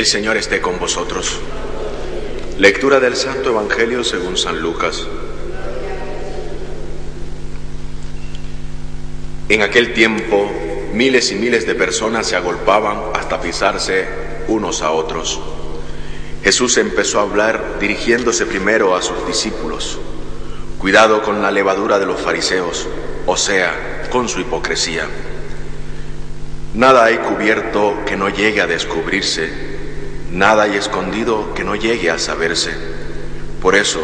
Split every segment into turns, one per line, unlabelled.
El Señor esté con vosotros. Lectura del Santo Evangelio según San Lucas. En aquel tiempo, miles y miles de personas se agolpaban hasta pisarse unos a otros. Jesús empezó a hablar dirigiéndose primero a sus discípulos. Cuidado con la levadura de los fariseos, o sea, con su hipocresía. Nada hay cubierto que no llegue a descubrirse Nada hay escondido que no llegue a saberse. Por eso,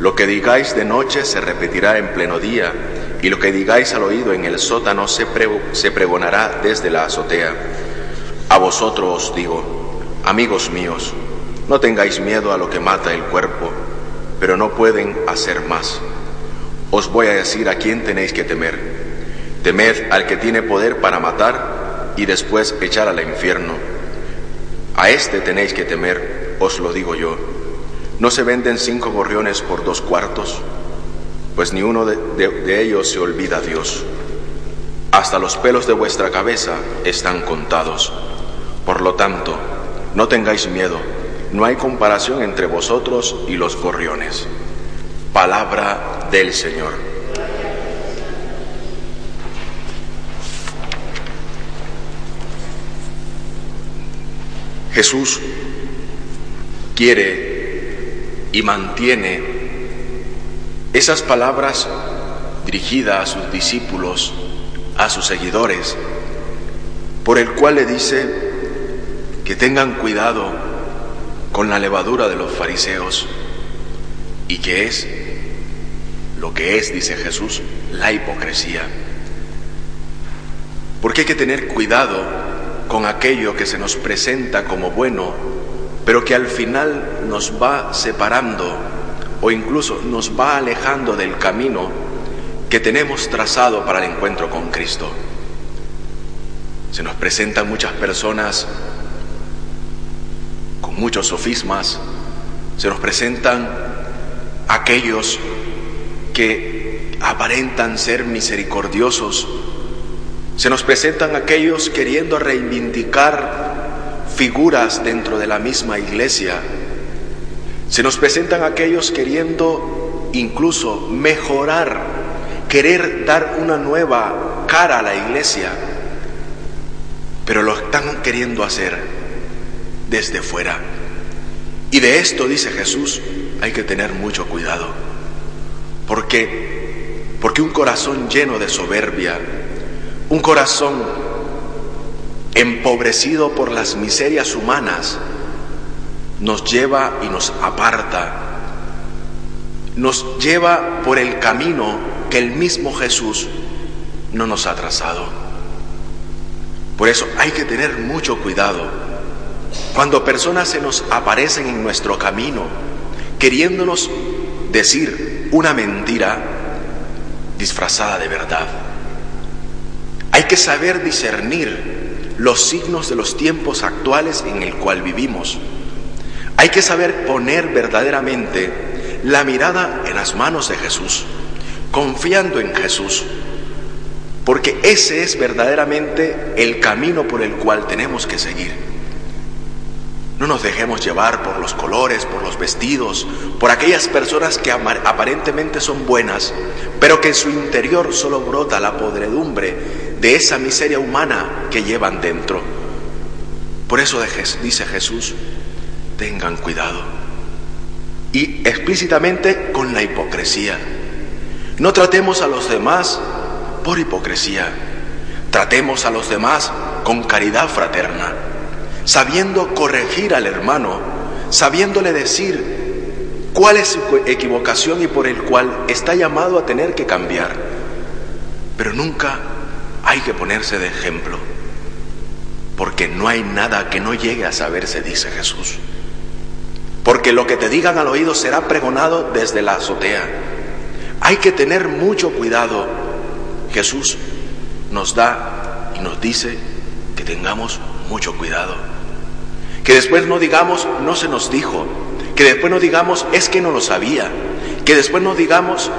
lo que digáis de noche se repetirá en pleno día, y lo que digáis al oído en el sótano se, pregonará desde la azotea. A vosotros os digo, amigos míos, no tengáis miedo a lo que mata el cuerpo, pero no pueden hacer más. Os voy a decir a quién tenéis que temer. Temed al que tiene poder para matar y después echar al infierno. A este tenéis que temer, os lo digo yo. ¿No se venden cinco gorriones por dos cuartos? Pues ni uno de, ellos se olvida a Dios. Hasta los pelos de vuestra cabeza están contados. Por lo tanto, no tengáis miedo, no hay comparación entre vosotros y los gorriones. Palabra del Señor. Jesús quiere y mantiene esas palabras dirigidas a sus discípulos, a sus seguidores, por el cual le dice que tengan cuidado con la levadura de los fariseos y que es lo que es, dice Jesús, la hipocresía. Porque hay que tener cuidado con aquello que se nos presenta como bueno, pero que al final nos va separando o incluso nos va alejando del camino que tenemos trazado para el encuentro con Cristo. Se nos presentan muchas personas con muchos sofismas, se nos presentan aquellos que aparentan ser misericordiosos, se nos presentan aquellos queriendo reivindicar figuras dentro de la misma iglesia. Se nos presentan aquellos queriendo incluso mejorar, querer dar una nueva cara a la iglesia, pero lo están queriendo hacer desde fuera. Y de esto, dice Jesús, hay que tener mucho cuidado. porque Porque un corazón lleno de soberbia, un corazón empobrecido por las miserias humanas nos lleva y nos aparta, nos lleva por el camino que el mismo Jesús no nos ha trazado. Por eso hay que tener mucho cuidado cuando personas se nos aparecen en nuestro camino queriéndonos decir una mentira disfrazada de verdad. Hay que saber discernir los signos de los tiempos actuales en el cual vivimos. Hay que saber poner verdaderamente la mirada en las manos de Jesús, confiando en Jesús, porque ese es verdaderamente el camino por el cual tenemos que seguir. No nos dejemos llevar por los colores, por los vestidos, por aquellas personas que aparentemente son buenas, pero que en su interior solo brota la podredumbre de esa miseria humana que llevan dentro. Por eso dice Jesús, tengan cuidado. Y explícitamente con la hipocresía. No tratemos a los demás por hipocresía. Tratemos a los demás con caridad fraterna, sabiendo corregir al hermano, sabiéndole decir cuál es su equivocación y por el cual está llamado a tener que cambiar. Pero nunca hay que ponerse de ejemplo. porque no hay nada que no llegue a saberse, dice Jesús. Porque lo que te digan al oído será pregonado desde la azotea. Hay que tener mucho cuidado. Jesús nos da y nos dice que tengamos mucho cuidado. Que después no digamos, no se nos dijo. Que después no digamos, es que no lo sabía. Que después no digamos,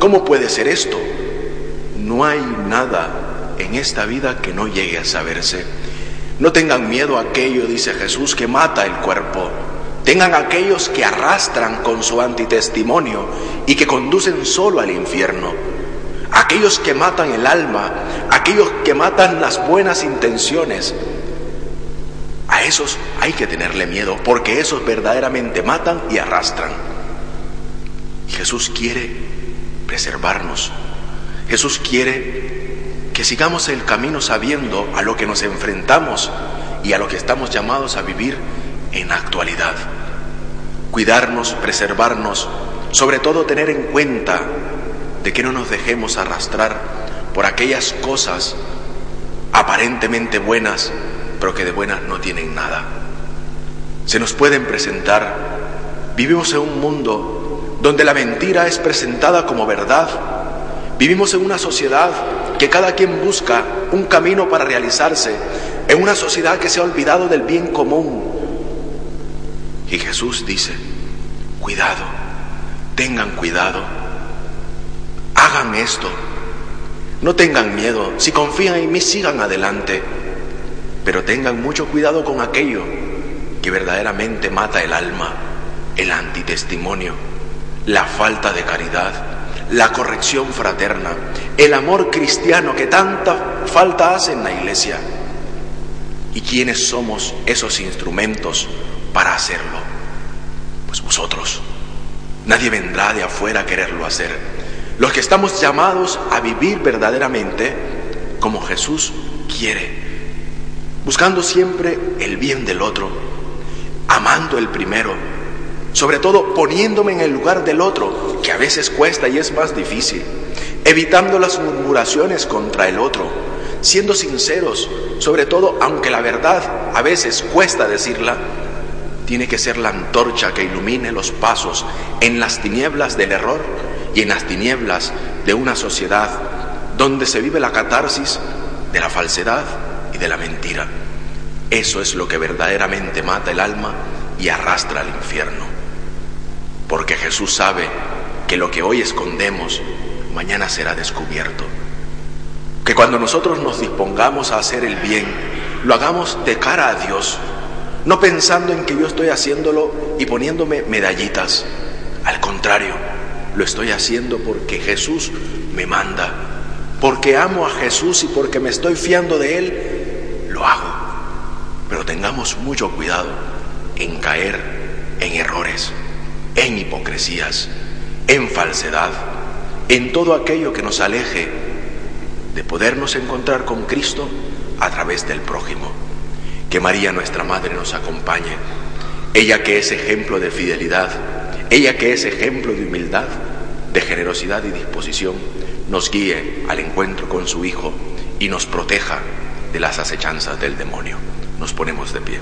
¿cómo puede ser esto? No hay nada en esta vida que no llegue a saberse. No tengan miedo a aquello, dice Jesús, que mata el cuerpo. Tengan aquellos que arrastran con su antitestimonio y que conducen solo al infierno. Aquellos que matan el alma, aquellos que matan las buenas intenciones. A esos hay que tenerle miedo porque esos verdaderamente matan y arrastran. Jesús quiere preservarnos. Jesús quiere que sigamos el camino sabiendo a lo que nos enfrentamos y a lo que estamos llamados a vivir en actualidad. Cuidarnos, preservarnos, sobre todo tener en cuenta de que no nos dejemos arrastrar por aquellas cosas aparentemente buenas, pero que de buenas no tienen nada. Se nos pueden presentar, vivimos en un mundo donde la mentira es presentada como verdad, vivimos en una sociedad que cada quien busca un camino para realizarse, en una sociedad que se ha olvidado del bien común, y Jesús dice, cuidado, tengan cuidado, hagan esto, no tengan miedo, si confían en mí sigan adelante, pero tengan mucho cuidado con aquello que verdaderamente mata el alma, el antitestimonio, la falta de caridad, la corrección fraterna, el amor cristiano que tanta falta hace en la iglesia. ¿Y quiénes somos esos instrumentos para hacerlo? Pues vosotros. Nadie vendrá de afuera a quererlo hacer. Los que estamos llamados a vivir verdaderamente como Jesús quiere, buscando siempre el bien del otro, amando el primero, sobre todo poniéndome en el lugar del otro, que a veces cuesta y es más difícil, evitando las murmuraciones contra el otro, siendo sinceros, sobre todo aunque la verdad a veces cuesta decirla, tiene que ser la antorcha que ilumine los pasos en las tinieblas del error y en las tinieblas de una sociedad donde se vive la catarsis de la falsedad y de la mentira. Eso es lo que verdaderamente mata el alma y arrastra al infierno. Porque Jesús sabe que lo que hoy escondemos mañana será descubierto. Que cuando nosotros nos dispongamos a hacer el bien, lo hagamos de cara a Dios, no pensando en que yo estoy haciéndolo y poniéndome medallitas. Al contrario, lo estoy haciendo porque Jesús me manda, porque amo a Jesús y porque me estoy fiando de Él, lo hago. Pero tengamos mucho cuidado en caer en errores, en hipocresías, en falsedad, en todo aquello que nos aleje de podernos encontrar con Cristo a través del prójimo. Que María nuestra Madre nos acompañe, ella que es ejemplo de fidelidad, ella que es ejemplo de humildad, de generosidad y disposición, nos guíe al encuentro con su Hijo y nos proteja de las acechanzas del demonio. Nos ponemos de pie.